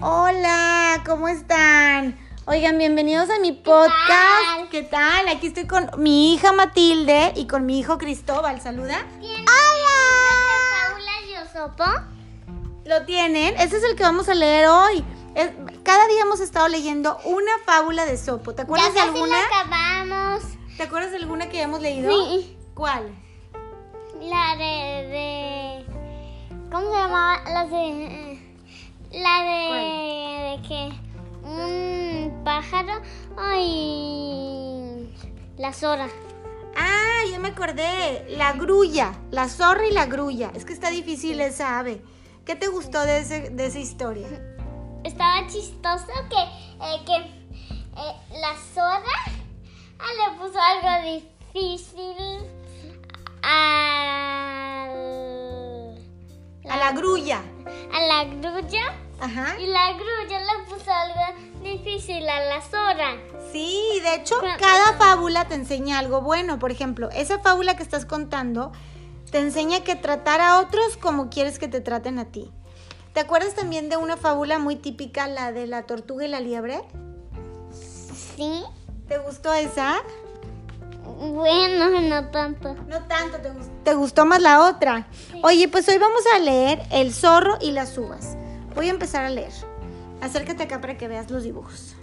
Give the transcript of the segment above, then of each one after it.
Hola, ¿cómo están? Oigan, bienvenidos a mi podcast. ¿Qué tal? Aquí estoy con mi hija Matilde y con mi hijo Cristóbal. Saluda. ¡Hola! Yosopo? ¿Lo tienen? Ese es el que vamos a leer hoy. Es- cada día hemos estado leyendo una fábula de Sopo. ¿Te acuerdas Ya de alguna? la acabamos. ¿Te acuerdas de alguna que hayamos leído? Sí. ¿Cuál? La de, de... ¿Cómo se llamaba? La de... La de... de que un pájaro... Ay... La Zora. Ah, ya me acordé. La grulla. La zorra y la grulla. Es que está difícil esa ave. ¿Qué te gustó de, ese- de esa historia? Estaba chistoso que, eh, que eh, la Zora ah, le puso algo difícil al... A la grulla. a la grulla Ajá. y la grulla le puso algo difícil a la Zora. Sí, de hecho, cada fábula te enseña algo bueno. Por ejemplo, esa fábula que estás contando te enseña que tratar a otros como quieres que te traten a ti. ¿Te acuerdas también de una fábula muy típica, la de la tortuga y la liebre? Sí, ¿Te gustó esa? bueno, no tanto. No tanto, te, gus- te gustó más la otra. Oye, pues hoy vamos a leer El zorro y las uvas. Voy a empezar a leer. Acércate acá para que veas los dibujos.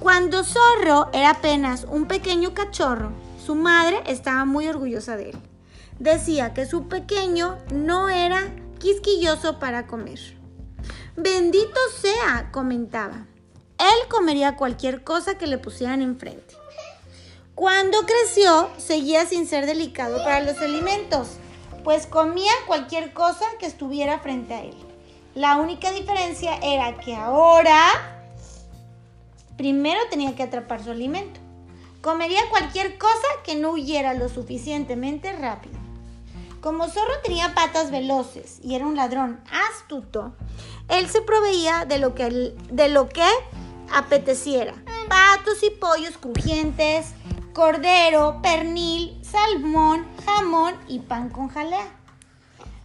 Cuando Zorro era apenas un pequeño cachorro, su madre estaba muy orgullosa de él. Decía que su pequeño no era quisquilloso para comer. Bendito sea, comentaba. Él comería cualquier cosa que le pusieran enfrente. Cuando creció, seguía sin ser delicado para los alimentos, pues comía cualquier cosa que estuviera frente a él. La única diferencia era que ahora primero tenía que atrapar su alimento. Comería cualquier cosa que no huyera lo suficientemente rápido. Como Zorro tenía patas veloces y era un ladrón astuto, él se proveía de lo que, de lo que apeteciera. Patos y pollos crujientes, cordero, pernil, salmón, jamón y pan con jalea.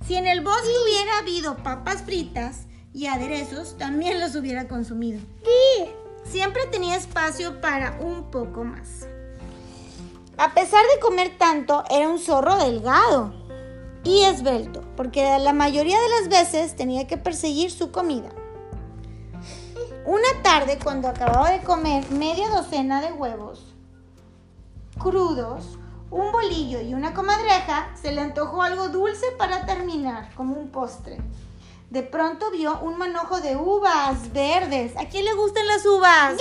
Si en el bosque hubiera habido papas fritas y aderezos, también los hubiera consumido. Siempre tenía espacio para un poco más. A pesar de comer tanto, era un zorro delgado y esbelto, porque la mayoría de las veces tenía que perseguir su comida. Una tarde, cuando acababa de comer media docena de huevos crudos, un bolillo y una comadreja, se le antojó algo dulce para terminar, como un postre. De pronto vio un manojo de uvas verdes. ¿A quién le gustan las uvas?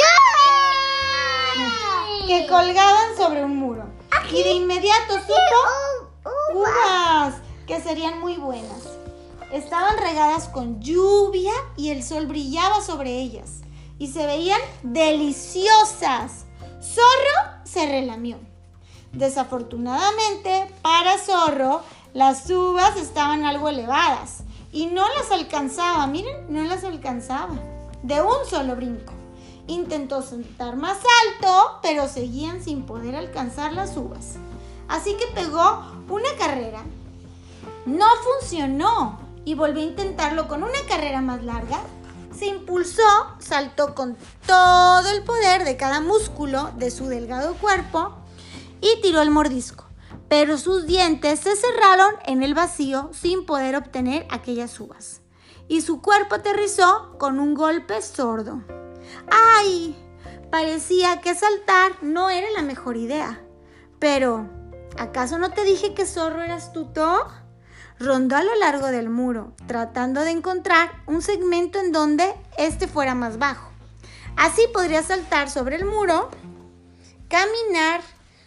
Que colgaban sobre un muro. Y de inmediato supo uvas que serían muy buenas. Estaban regadas con lluvia y el sol brillaba sobre ellas. Y se veían deliciosas. Zorro se relamió. Desafortunadamente para Zorro, las uvas estaban algo elevadas y no las alcanzaba. Miren, no las alcanzaba. De un solo brinco. Intentó saltar más alto, pero seguían sin poder alcanzar las uvas. Así que pegó una carrera. No funcionó y volvió a intentarlo con una carrera más larga. Se impulsó, saltó con todo el poder de cada músculo de su delgado cuerpo y tiró el mordisco. Pero sus dientes se cerraron en el vacío sin poder obtener aquellas uvas. Y su cuerpo aterrizó con un golpe sordo. ¡Ay! Parecía que saltar no era la mejor idea. Pero, ¿acaso no te dije que zorro era astuto? Rondó a lo largo del muro, tratando de encontrar un segmento en donde éste fuera más bajo. Así podría saltar sobre el muro, caminar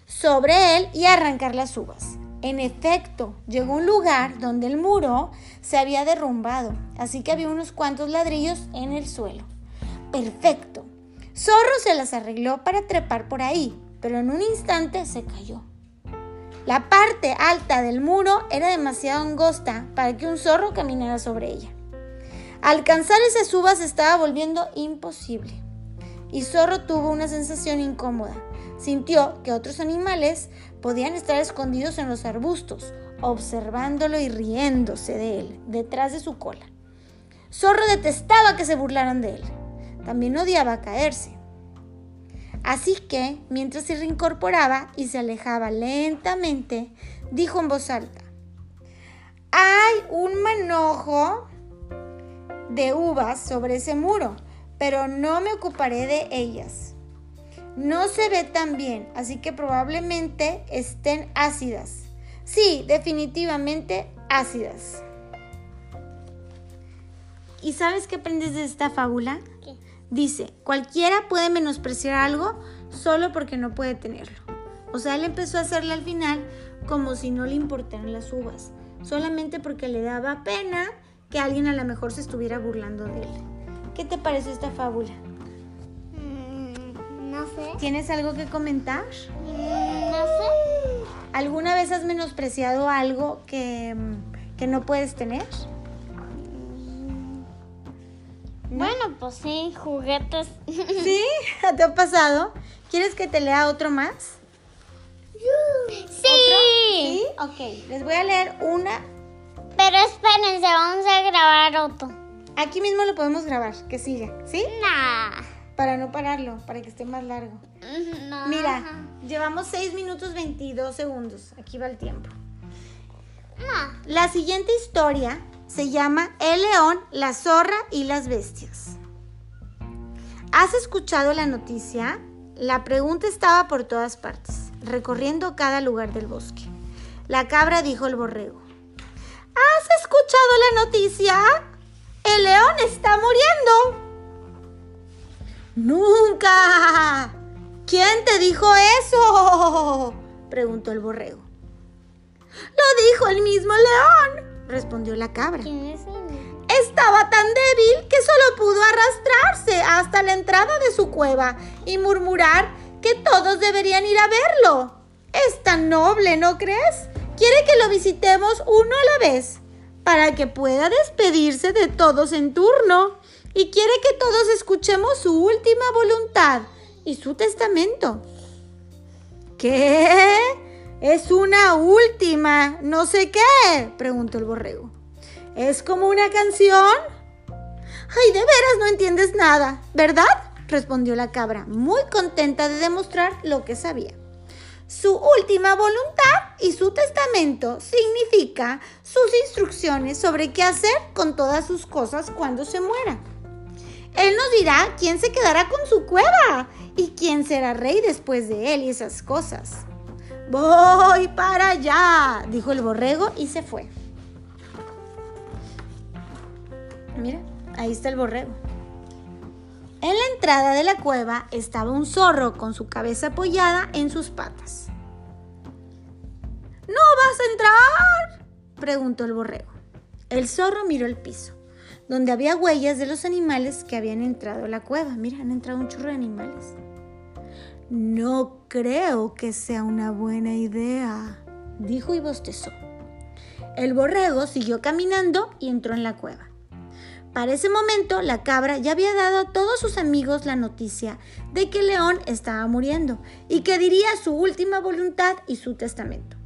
sobre él y arrancar las uvas. En efecto, llegó a un lugar donde el muro se había derrumbado, así que había unos cuantos ladrillos en el suelo. Perfecto. Zorro se las arregló para trepar por ahí, pero en un instante se cayó. La parte alta del muro era demasiado angosta para que un zorro caminara sobre ella. Alcanzar esas uvas estaba volviendo imposible. Y Zorro tuvo una sensación incómoda. Sintió que otros animales podían estar escondidos en los arbustos, observándolo y riéndose de él, detrás de su cola. Zorro detestaba que se burlaran de él. También odiaba caerse. Así que, mientras se reincorporaba y se alejaba lentamente, dijo en voz alta, hay un manojo de uvas sobre ese muro, pero no me ocuparé de ellas. No se ve tan bien, así que probablemente estén ácidas. Sí, definitivamente ácidas. ¿Y sabes qué aprendes de esta fábula? ¿Qué? Dice, cualquiera puede menospreciar algo solo porque no puede tenerlo. O sea, él empezó a hacerle al final como si no le importaran las uvas, solamente porque le daba pena que alguien a lo mejor se estuviera burlando de él. ¿Qué te parece esta fábula? No sé. ¿Tienes algo que comentar? Mm, no sé. ¿Alguna vez has menospreciado algo que, que no puedes tener? ¿No? Bueno, pues sí, juguetes. ¿Sí? ¿Te ha pasado? ¿Quieres que te lea otro más? sí. ¿Sí? Ok, les voy a leer una. Pero espérense, vamos a grabar otro. Aquí mismo lo podemos grabar, que siga, ¿sí? Nah. Para no pararlo, para que esté más largo. No. Mira, llevamos 6 minutos 22 segundos. Aquí va el tiempo. No. La siguiente historia se llama El león, la zorra y las bestias. ¿Has escuchado la noticia? La pregunta estaba por todas partes, recorriendo cada lugar del bosque. La cabra dijo al borrego. ¿Has escuchado la noticia? El león está muriendo. Nunca. ¿Quién te dijo eso? preguntó el borrego. Lo dijo el mismo león, respondió la cabra. ¿Quién es él? Estaba tan débil que solo pudo arrastrarse hasta la entrada de su cueva y murmurar que todos deberían ir a verlo. Es tan noble, ¿no crees? Quiere que lo visitemos uno a la vez para que pueda despedirse de todos en turno y quiere que todos escuchemos su última voluntad y su testamento. ¿Qué? Es una última, no sé qué, preguntó el borrego. ¿Es como una canción? Ay, de veras no entiendes nada, ¿verdad? respondió la cabra, muy contenta de demostrar lo que sabía. Su última voluntad y su testamento significa sus instrucciones sobre qué hacer con todas sus cosas cuando se muera. Él nos dirá quién se quedará con su cueva y quién será rey después de él y esas cosas. Voy para allá, dijo el borrego y se fue. Mira, ahí está el borrego. En la entrada de la cueva estaba un zorro con su cabeza apoyada en sus patas. ¿No vas a entrar? preguntó el borrego. El zorro miró el piso, donde había huellas de los animales que habían entrado a la cueva. Mira, han entrado un chorro de animales. No creo que sea una buena idea, dijo y bostezó. El borrego siguió caminando y entró en la cueva. Para ese momento, la cabra ya había dado a todos sus amigos la noticia de que león estaba muriendo y que diría su última voluntad y su testamento.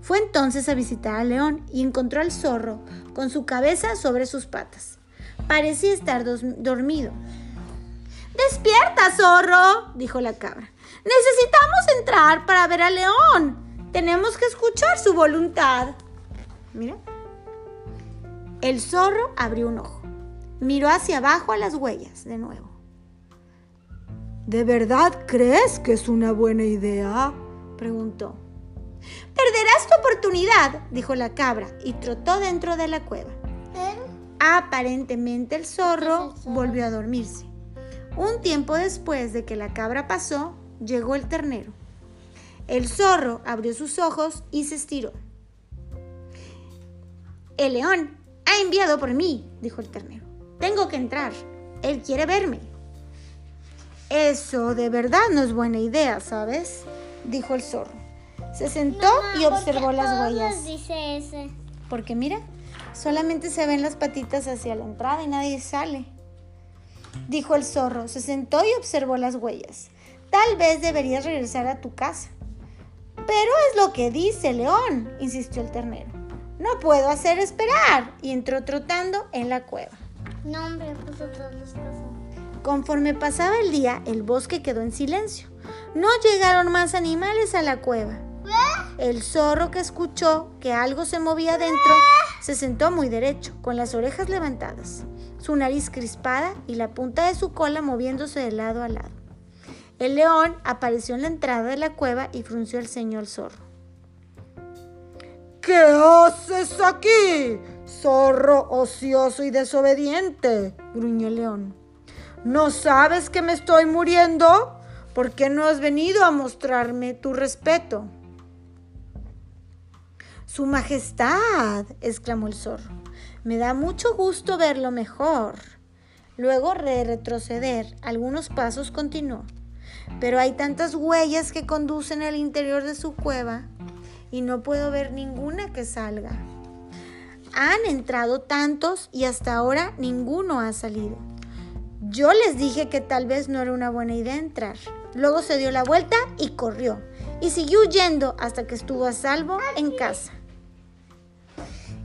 Fue entonces a visitar al león y encontró al zorro con su cabeza sobre sus patas. Parecía estar dormido. ¡Despierta, zorro! dijo la cabra. Necesitamos entrar para ver al león. Tenemos que escuchar su voluntad. Mira. El zorro abrió un ojo. Miró hacia abajo a las huellas de nuevo. ¿De verdad crees que es una buena idea? preguntó. Perderás tu oportunidad, dijo la cabra, y trotó dentro de la cueva. Aparentemente el zorro volvió a dormirse. Un tiempo después de que la cabra pasó, llegó el ternero. El zorro abrió sus ojos y se estiró. El león ha enviado por mí, dijo el ternero. Tengo que entrar. Él quiere verme. Eso de verdad no es buena idea, ¿sabes? dijo el zorro. Se sentó y observó ¿por qué las huellas. dice ese? Porque mira, solamente se ven las patitas hacia la entrada y nadie sale. Dijo el zorro, se sentó y observó las huellas. Tal vez deberías regresar a tu casa. Pero es lo que dice León, insistió el ternero. No puedo hacer esperar. Y entró trotando en la cueva. No, hombre, cosas. Conforme pasaba el día, el bosque quedó en silencio. No llegaron más animales a la cueva. El zorro que escuchó que algo se movía dentro se sentó muy derecho, con las orejas levantadas, su nariz crispada y la punta de su cola moviéndose de lado a lado. El león apareció en la entrada de la cueva y frunció el ceño al zorro. ¿Qué haces aquí, zorro ocioso y desobediente? gruñó el león. ¿No sabes que me estoy muriendo? ¿Por qué no has venido a mostrarme tu respeto? Su Majestad, exclamó el zorro, me da mucho gusto verlo mejor. Luego de retroceder algunos pasos continuó, pero hay tantas huellas que conducen al interior de su cueva y no puedo ver ninguna que salga. Han entrado tantos y hasta ahora ninguno ha salido. Yo les dije que tal vez no era una buena idea entrar. Luego se dio la vuelta y corrió. Y siguió huyendo hasta que estuvo a salvo en casa.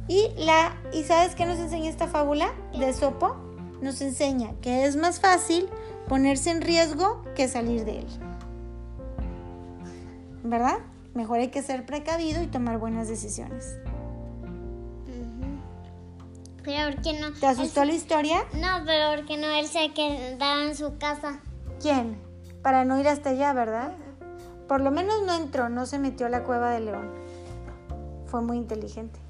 Y, la, ¿Y sabes qué nos enseña esta fábula de Sopo? Nos enseña que es más fácil ponerse en riesgo que salir de él. ¿Verdad? Mejor hay que ser precavido y tomar buenas decisiones. Pero ¿por qué no? ¿Te asustó Él la historia? No, pero ¿por qué no él se quedaba en su casa? ¿Quién? Para no ir hasta allá, ¿verdad? Por lo menos no entró, no se metió a la cueva de león. Fue muy inteligente.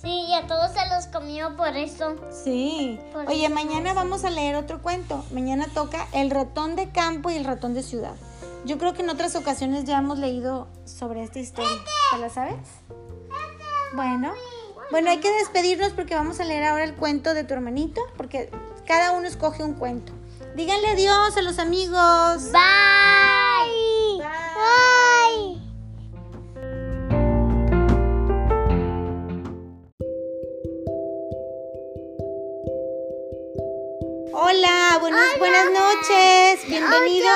Sí, y a todos se los comió por eso. Sí. Por Oye, eso mañana vamos a leer otro cuento. Mañana toca El ratón de campo y el ratón de ciudad. Yo creo que en otras ocasiones ya hemos leído sobre esta historia. ¿Te la sabes? Bueno. Bueno, hay que despedirnos porque vamos a leer ahora el cuento de tu hermanito, porque cada uno escoge un cuento. Díganle adiós a los amigos. Bye. Bienvenidos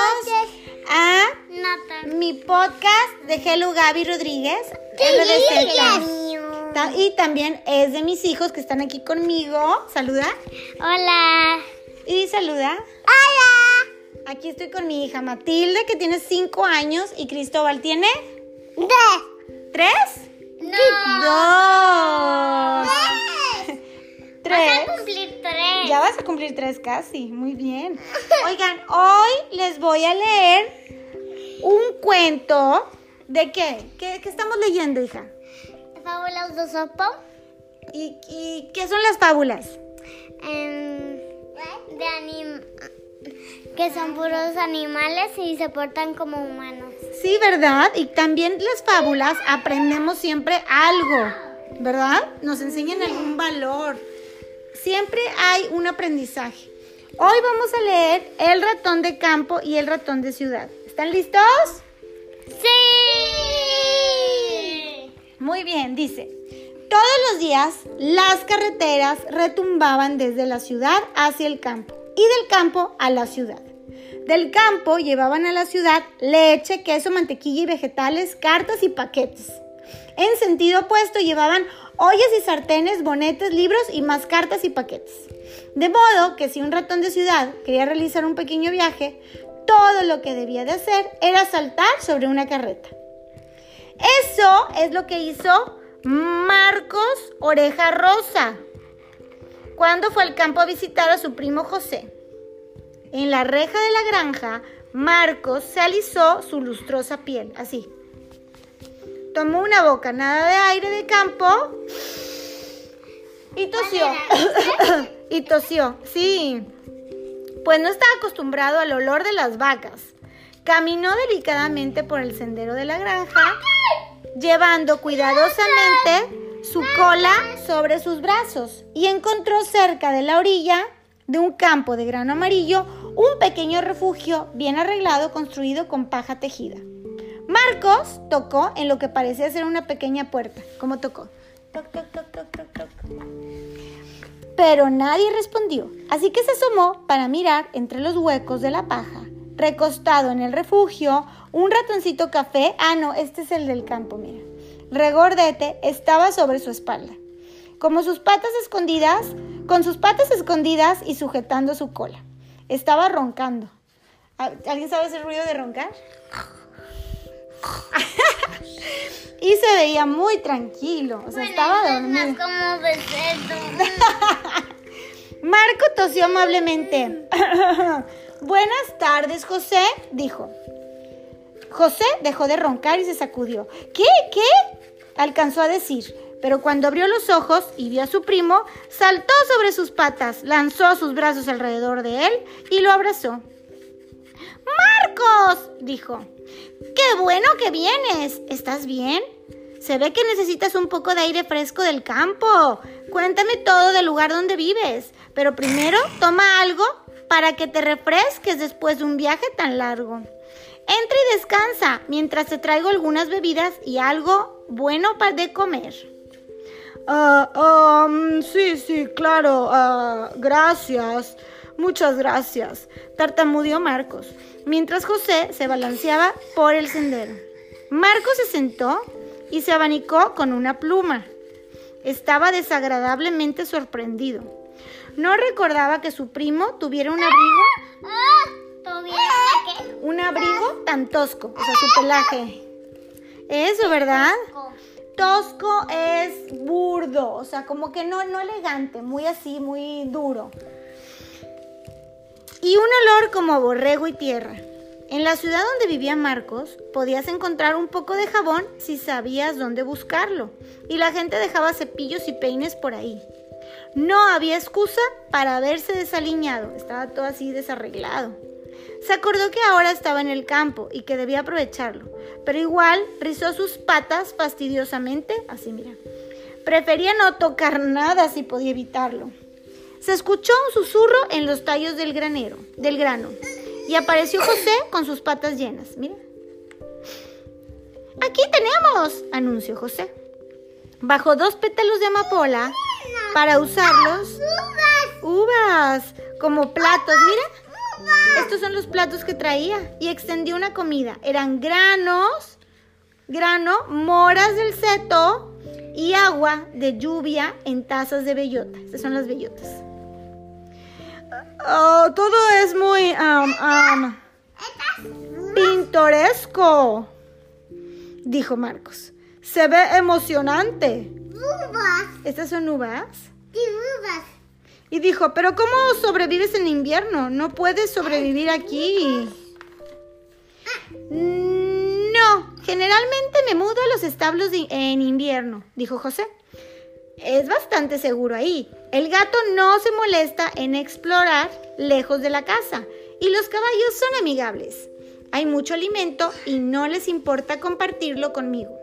a mi podcast de Hello Gaby Rodríguez. Y también es de mis hijos que están aquí conmigo. Saluda. Hola. Y saluda. Hola. Aquí estoy con mi hija Matilde, que tiene 5 años, y Cristóbal tiene De. 3. No. Dos. Vas Tres. a cumplir tres. Ya vas a cumplir tres casi, muy bien. Oigan, hoy les voy a leer un cuento. ¿De qué? ¿Qué, qué estamos leyendo, hija? Fábulas de sopo. ¿Y, y qué son las fábulas? em, de anim que son puros animales y se portan como humanos. Sí, ¿verdad? Y también las fábulas aprendemos siempre algo, ¿verdad? Nos enseñan algún valor. Siempre hay un aprendizaje. Hoy vamos a leer El ratón de campo y El ratón de ciudad. ¿Están listos? Sí. Muy bien, dice. Todos los días las carreteras retumbaban desde la ciudad hacia el campo y del campo a la ciudad. Del campo llevaban a la ciudad leche, queso, mantequilla y vegetales, cartas y paquetes. En sentido opuesto llevaban ollas y sartenes, bonetes, libros y más cartas y paquetes. De modo que si un ratón de ciudad quería realizar un pequeño viaje, todo lo que debía de hacer era saltar sobre una carreta. Eso es lo que hizo Marcos Oreja Rosa cuando fue al campo a visitar a su primo José. En la reja de la granja, Marcos se alisó su lustrosa piel, así. Tomó una bocanada de aire de campo y tosió. y tosió, sí. Pues no estaba acostumbrado al olor de las vacas. Caminó delicadamente por el sendero de la granja, llevando cuidadosamente su cola sobre sus brazos y encontró cerca de la orilla de un campo de grano amarillo un pequeño refugio bien arreglado construido con paja tejida. Marcos tocó en lo que parecía ser una pequeña puerta. ¿Cómo tocó? Toc, toc, toc, toc, toc, toc. Pero nadie respondió, así que se asomó para mirar entre los huecos de la paja. Recostado en el refugio, un ratoncito café, ah no, este es el del campo, mira. Regordete estaba sobre su espalda. Como sus patas escondidas con sus patas escondidas y sujetando su cola. Estaba roncando. ¿Alguien sabe ese ruido de roncar? Se veía muy tranquilo, o sea, estaba dormido. como Marco tosió amablemente. Buenas tardes, José, dijo. José dejó de roncar y se sacudió. ¿Qué? ¿Qué? alcanzó a decir. Pero cuando abrió los ojos y vio a su primo, saltó sobre sus patas, lanzó sus brazos alrededor de él y lo abrazó. Marcos, dijo. Qué bueno que vienes. ¿Estás bien? Se ve que necesitas un poco de aire fresco del campo. Cuéntame todo del lugar donde vives. Pero primero toma algo para que te refresques después de un viaje tan largo. Entra y descansa mientras te traigo algunas bebidas y algo bueno para de comer. Ah, sí, sí, claro. Ah, gracias. Muchas gracias. Tartamudeó Marcos, mientras José se balanceaba por el sendero. Marcos se sentó y se abanicó con una pluma. Estaba desagradablemente sorprendido. No recordaba que su primo tuviera un abrigo. Un abrigo tan tosco, o sea, su pelaje. Eso, ¿verdad? Tosco es burdo, o sea, como que no, no elegante, muy así, muy duro. Y un olor como borrego y tierra. En la ciudad donde vivía Marcos podías encontrar un poco de jabón si sabías dónde buscarlo, y la gente dejaba cepillos y peines por ahí. No había excusa para haberse desaliñado, estaba todo así desarreglado. Se acordó que ahora estaba en el campo y que debía aprovecharlo, pero igual rizó sus patas fastidiosamente, así mira. Prefería no tocar nada si podía evitarlo. Se escuchó un susurro en los tallos del granero, del grano. Y apareció José con sus patas llenas. Mira. Aquí tenemos, anunció José. Bajo dos pétalos de amapola para usarlos. Uvas. Como platos, mira. Estos son los platos que traía. Y extendió una comida. Eran granos, grano, moras del seto y agua de lluvia en tazas de bellota. Estas son las bellotas. Oh, todo es muy pintoresco, dijo Marcos. Se ve emocionante. ¿Estas son uvas? Sí, uvas. Y dijo, pero ¿cómo sobrevives en invierno? No puedes sobrevivir aquí. No, generalmente me mudo a los establos en invierno, dijo José. Es bastante seguro ahí. El gato no se molesta en explorar lejos de la casa y los caballos son amigables. Hay mucho alimento y no les importa compartirlo conmigo.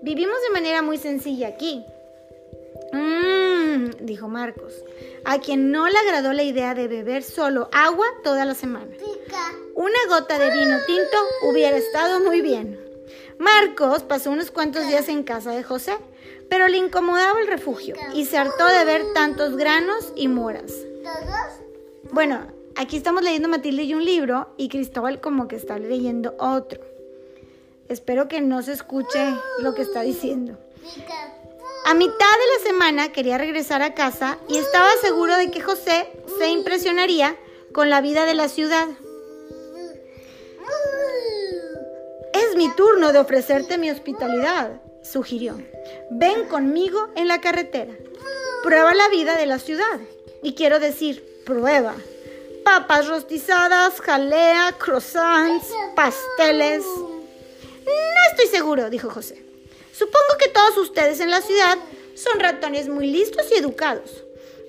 Vivimos de manera muy sencilla aquí. Mmm, dijo Marcos, a quien no le agradó la idea de beber solo agua toda la semana. Una gota de vino tinto hubiera estado muy bien. Marcos pasó unos cuantos días en casa de José pero le incomodaba el refugio y se hartó de ver tantos granos y moras. Bueno, aquí estamos leyendo Matilde y un libro y Cristóbal como que está leyendo otro. Espero que no se escuche lo que está diciendo. A mitad de la semana quería regresar a casa y estaba seguro de que José se impresionaría con la vida de la ciudad. Es mi turno de ofrecerte mi hospitalidad, sugirió. Ven conmigo en la carretera. Prueba la vida de la ciudad. Y quiero decir, prueba. Papas rostizadas, jalea, croissants, pasteles. No estoy seguro, dijo José. Supongo que todos ustedes en la ciudad son ratones muy listos y educados.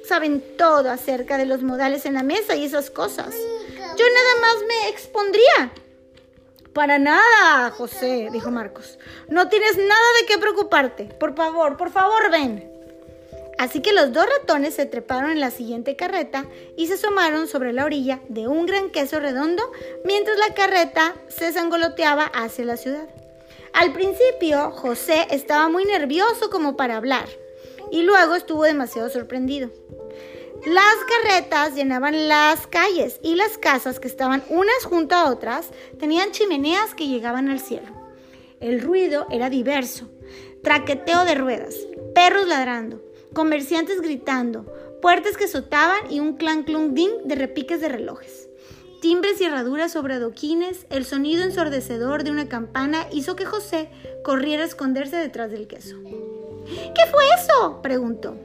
Saben todo acerca de los modales en la mesa y esas cosas. Yo nada más me expondría para nada, José, dijo Marcos. No tienes nada de qué preocuparte. Por favor, por favor, ven. Así que los dos ratones se treparon en la siguiente carreta y se asomaron sobre la orilla de un gran queso redondo mientras la carreta se zangoloteaba hacia la ciudad. Al principio, José estaba muy nervioso como para hablar y luego estuvo demasiado sorprendido. Las carretas llenaban las calles y las casas que estaban unas junto a otras tenían chimeneas que llegaban al cielo. El ruido era diverso, traqueteo de ruedas, perros ladrando comerciantes gritando, puertas que azotaban y un clan clung ding de repiques de relojes. Timbres y herraduras sobre adoquines, el sonido ensordecedor de una campana hizo que José corriera a esconderse detrás del queso. ¿Qué fue eso? preguntó.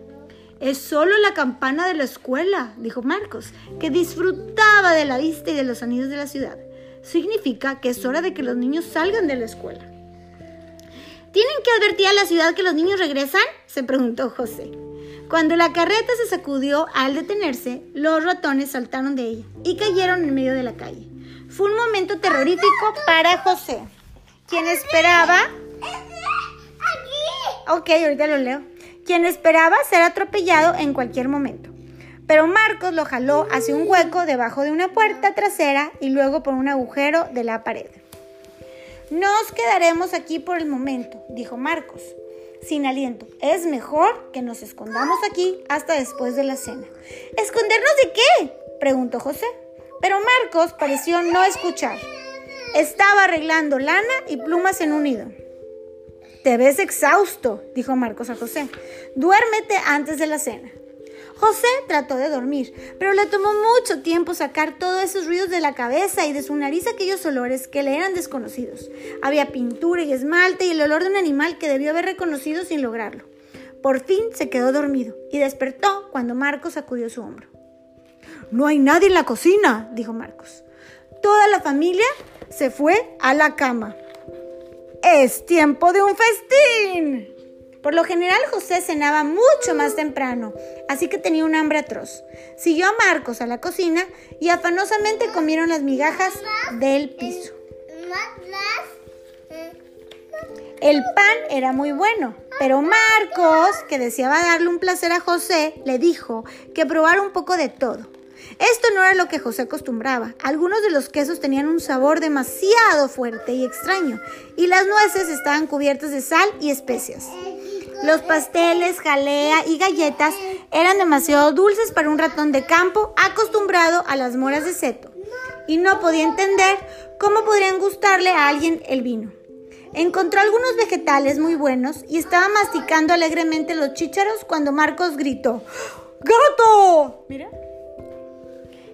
Es solo la campana de la escuela, dijo Marcos, que disfrutaba de la vista y de los sonidos de la ciudad. Significa que es hora de que los niños salgan de la escuela. ¿Tienen que advertir a la ciudad que los niños regresan? se preguntó José. Cuando la carreta se sacudió al detenerse, los ratones saltaron de ella y cayeron en medio de la calle. Fue un momento terrorífico para José, quien esperaba... Ok, ahorita lo leo. Quien esperaba ser atropellado en cualquier momento. Pero Marcos lo jaló hacia un hueco debajo de una puerta trasera y luego por un agujero de la pared. Nos quedaremos aquí por el momento, dijo Marcos, sin aliento. Es mejor que nos escondamos aquí hasta después de la cena. ¿Escondernos de qué? preguntó José. Pero Marcos pareció no escuchar. Estaba arreglando lana y plumas en un nido. Te ves exhausto, dijo Marcos a José. Duérmete antes de la cena. José trató de dormir, pero le tomó mucho tiempo sacar todos esos ruidos de la cabeza y de su nariz aquellos olores que le eran desconocidos. Había pintura y esmalte y el olor de un animal que debió haber reconocido sin lograrlo. Por fin se quedó dormido y despertó cuando Marcos sacudió su hombro. No hay nadie en la cocina, dijo Marcos. Toda la familia se fue a la cama. Es tiempo de un festín. Por lo general José cenaba mucho más temprano, así que tenía un hambre atroz. Siguió a Marcos a la cocina y afanosamente comieron las migajas del piso. El pan era muy bueno, pero Marcos, que deseaba darle un placer a José, le dijo que probara un poco de todo. Esto no era lo que José acostumbraba. Algunos de los quesos tenían un sabor demasiado fuerte y extraño, y las nueces estaban cubiertas de sal y especias. Los pasteles, jalea y galletas eran demasiado dulces para un ratón de campo acostumbrado a las moras de seto, y no podía entender cómo podrían gustarle a alguien el vino. Encontró algunos vegetales muy buenos y estaba masticando alegremente los chícharos cuando Marcos gritó: ¡Gato! Mira.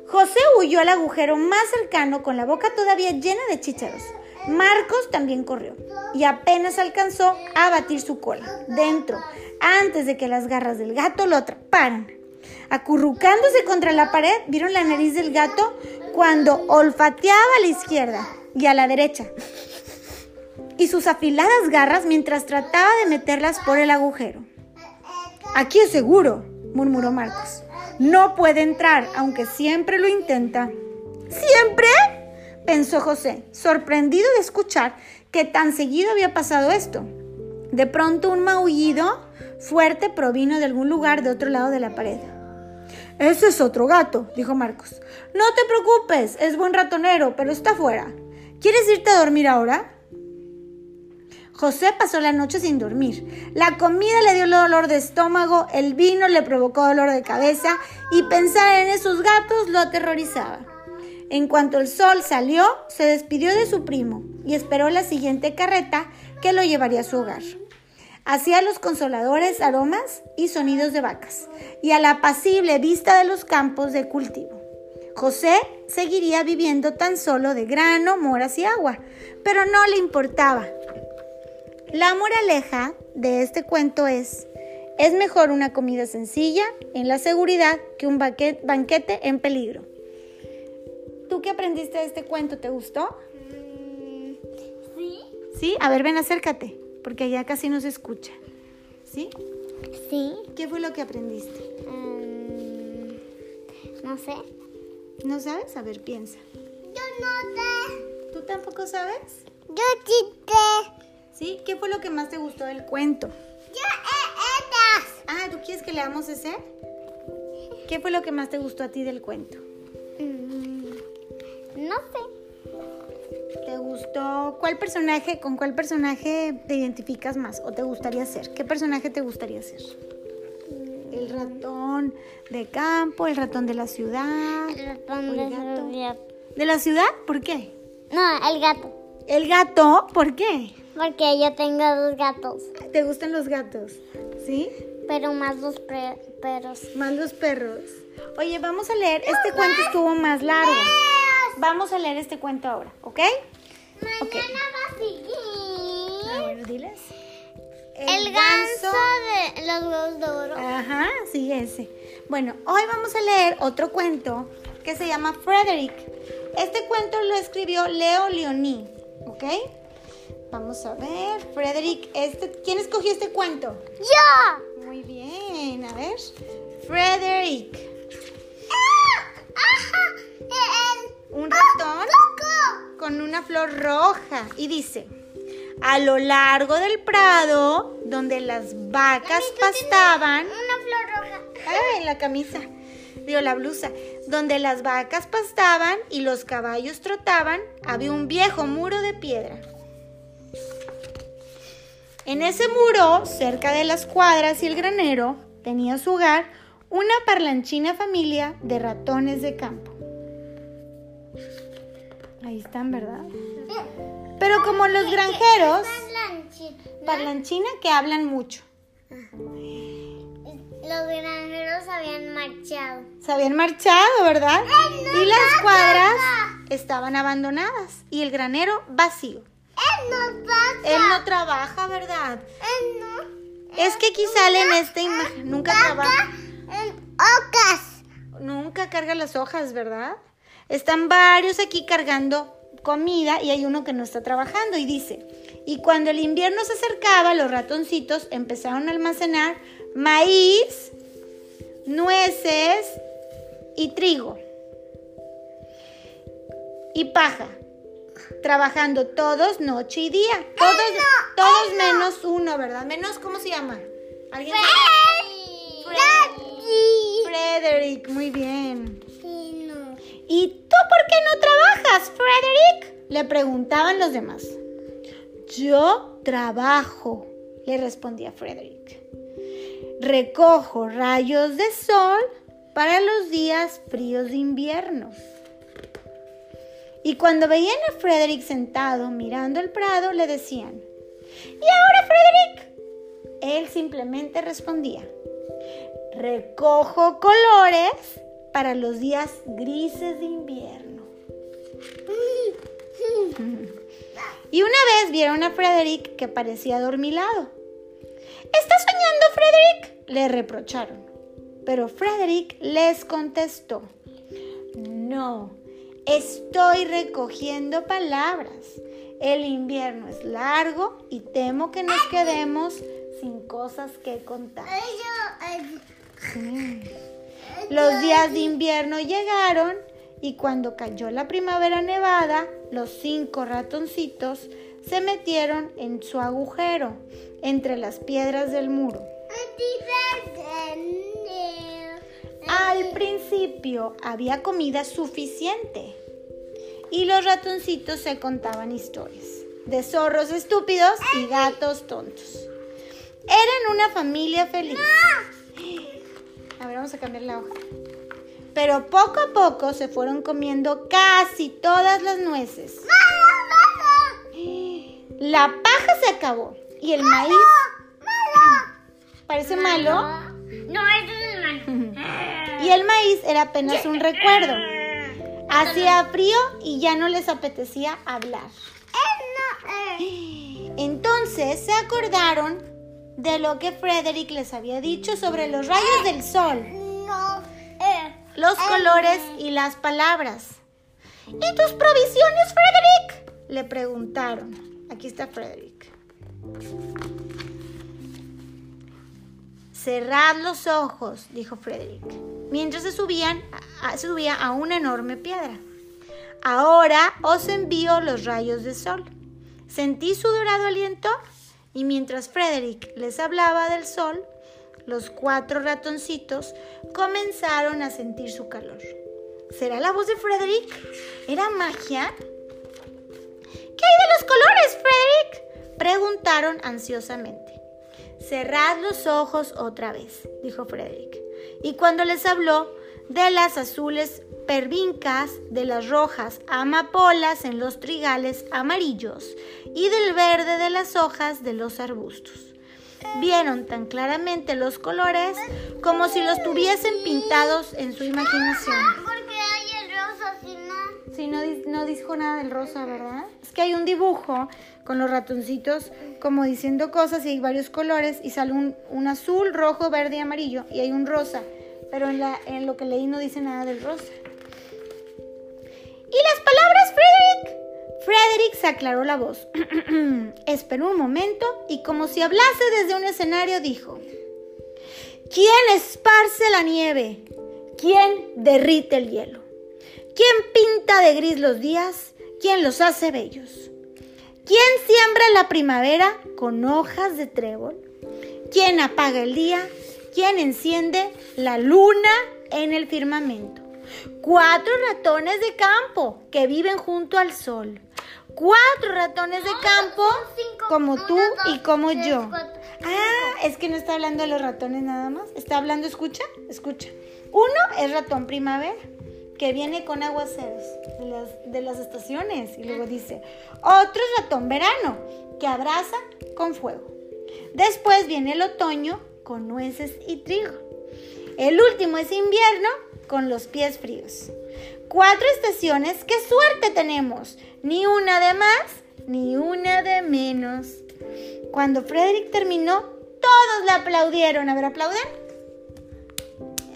José huyó al agujero más cercano con la boca todavía llena de chícharos. Marcos también corrió y apenas alcanzó a batir su cola dentro antes de que las garras del gato lo atraparan. Acurrucándose contra la pared, vieron la nariz del gato cuando olfateaba a la izquierda y a la derecha y sus afiladas garras mientras trataba de meterlas por el agujero. Aquí es seguro, murmuró Marcos. No puede entrar, aunque siempre lo intenta. ¿Siempre? pensó José, sorprendido de escuchar que tan seguido había pasado esto. De pronto un maullido fuerte provino de algún lugar de otro lado de la pared. Ese es otro gato, dijo Marcos. No te preocupes, es buen ratonero, pero está fuera. ¿Quieres irte a dormir ahora? José pasó la noche sin dormir. La comida le dio dolor de estómago, el vino le provocó dolor de cabeza y pensar en esos gatos lo aterrorizaba. En cuanto el sol salió, se despidió de su primo y esperó la siguiente carreta que lo llevaría a su hogar. Hacía los consoladores aromas y sonidos de vacas y a la apacible vista de los campos de cultivo. José seguiría viviendo tan solo de grano, moras y agua, pero no le importaba. La moraleja de este cuento es, es mejor una comida sencilla en la seguridad que un banquete en peligro. ¿Tú qué aprendiste de este cuento? ¿Te gustó? Sí. ¿Sí? A ver, ven, acércate, porque allá casi no se escucha. ¿Sí? Sí. ¿Qué fue lo que aprendiste? Mm, no sé. ¿No sabes? A ver, piensa. Yo no sé. ¿Tú tampoco sabes? Yo sí sé. ¿Sí? ¿Qué fue lo que más te gustó del cuento? Yo he Ah, ¿tú quieres que leamos ese? ¿Qué fue lo que más te gustó a ti del cuento? Mm, no sé. ¿Te gustó? ¿Cuál personaje, con cuál personaje te identificas más o te gustaría ser? ¿Qué personaje te gustaría ser? El ratón de campo, el ratón de la ciudad. El ratón ¿O el de gato? ciudad. ¿De la ciudad? ¿Por qué? No, el gato. ¿El gato? ¿Por qué? Porque yo tengo dos gatos. ¿Te gustan los gatos? ¿Sí? pero más los perros. Más los perros. Oye, vamos a leer. Este cuento estuvo más largo. Vamos a leer este cuento ahora, ¿ok? Mañana va a seguir. A ver, diles. El ganso de los huevos de oro. Ajá, sí, ese. Bueno, hoy vamos a leer otro cuento que se llama Frederick. Este cuento lo escribió Leo Leoní, ¿ok? Vamos a ver, Frederick, este, ¿quién escogió este cuento? ¡Yo! Muy bien, a ver. Frederick. ¡El un ratón coco! con una flor roja y dice, a lo largo del prado donde las vacas pastaban, Una flor roja. Ah, en la camisa. Digo, la blusa. Donde las vacas pastaban y los caballos trotaban, había un viejo muro de piedra. En ese muro, cerca de las cuadras y el granero, tenía su hogar una parlanchina familia de ratones de campo. Ahí están, ¿verdad? Pero como los granjeros, parlanchina que hablan mucho. Los granjeros habían marchado. Se habían marchado, ¿verdad? y las cuadras estaban abandonadas y el granero vacío. Él no pasa. Él no trabaja, ¿verdad? Él no. Es que aquí sale en esta imagen. Nunca trabaja. En ocas. Nunca carga las hojas, ¿verdad? Están varios aquí cargando comida y hay uno que no está trabajando y dice, y cuando el invierno se acercaba, los ratoncitos empezaron a almacenar maíz, nueces y trigo y paja, trabajando todos noche y día. Todos, todos menos uno, ¿verdad? Menos, ¿cómo se llama? ¿Alguien sabe? Frederick, muy bien. Sí, no. ¿Y tú por qué no trabajas, Frederick? Le preguntaban los demás. Yo trabajo, le respondía Frederick. Recojo rayos de sol para los días fríos de invierno. Y cuando veían a Frederick sentado mirando el prado, le decían, ¿y ahora, Frederick? Él simplemente respondía, recojo colores para los días grises de invierno. Y una vez vieron a Frederick que parecía adormilado. ¿Estás soñando, Frederick? Le reprocharon. Pero Frederick les contestó, no, estoy recogiendo palabras. El invierno es largo y temo que nos quedemos sin cosas que contar. Los días de invierno llegaron y cuando cayó la primavera nevada, los cinco ratoncitos se metieron en su agujero entre las piedras del muro. Principio había comida suficiente y los ratoncitos se contaban historias de zorros estúpidos y gatos tontos. Eran una familia feliz. A ver, vamos a cambiar la hoja. Pero poco a poco se fueron comiendo casi todas las nueces. La paja se acabó y el maíz... ¿Parece malo? No, eso es malo. Y el maíz era apenas un recuerdo. Hacía frío y ya no les apetecía hablar. Entonces se acordaron de lo que Frederick les había dicho sobre los rayos del sol, No. Eh. los colores y las palabras. ¿Y tus provisiones, Frederick? Le preguntaron. Aquí está Frederick. Cerrad los ojos, dijo Frederick, mientras se, subían, se subía a una enorme piedra. Ahora os envío los rayos de sol. Sentí su dorado aliento y mientras Frederick les hablaba del sol, los cuatro ratoncitos comenzaron a sentir su calor. ¿Será la voz de Frederick? ¿Era magia? ¿Qué hay de los colores, Frederick? Preguntaron ansiosamente. Cerrad los ojos otra vez, dijo Frederick. Y cuando les habló de las azules pervincas, de las rojas amapolas en los trigales amarillos y del verde de las hojas de los arbustos. Vieron tan claramente los colores como si los tuviesen pintados en su imaginación. Sí, no, no dijo nada del rosa, ¿verdad? Es que hay un dibujo con los ratoncitos como diciendo cosas y hay varios colores y sale un, un azul, rojo, verde y amarillo y hay un rosa. Pero en, la, lo que leí no dice nada del rosa. ¿Y las palabras, Frederick? Frederick se aclaró la voz. Esperó un momento y como si hablase desde un escenario dijo, ¿Quién esparce la nieve? ¿Quién derrite el hielo? ¿Quién pinta de gris los días? ¿Quién los hace bellos? ¿Quién siembra la primavera con hojas de trébol? ¿Quién apaga el día? ¿Quién enciende la luna en el firmamento? Cuatro ratones de campo que viven junto al sol. Cuatro ratones de campo son cinco. como tú y como yo. Ah, es que no está hablando de los ratones nada más. Está hablando, escucha, escucha. Uno es ratón primavera, que viene con aguaceros de las, de las estaciones. Y luego dice, otro es ratón verano, que abraza con fuego. Después viene el otoño con nueces y trigo. El último es invierno con los pies fríos. Cuatro estaciones, qué suerte tenemos. Ni una de más, ni una de menos. Cuando Frederick terminó, todos le aplaudieron. A ver, aplauden.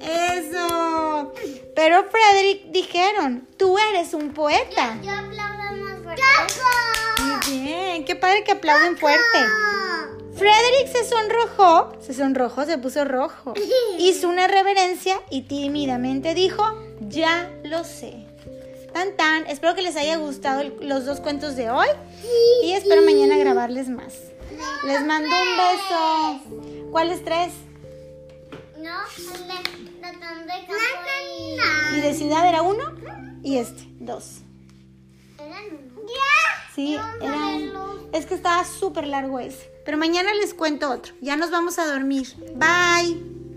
Eso. Pero Frederick dijeron, tú eres un poeta. Yo aplaudo más fuerte. Muy bien, qué padre que aplauden fuerte. Frederick se sonrojó, se sonrojó, se puso rojo. Hizo una reverencia y tímidamente dijo, ya lo sé. Tan tan, espero que les haya gustado el- los dos cuentos de hoy y espero mañana grabarles más. Les mando un beso. ¿Cuáles tres? No, de de y... Y de ciudad era uno y este, dos. ¿Eran uno? Sí, es que estaba súper largo ese. Pero mañana les cuento otro. Ya nos vamos a dormir. Bye.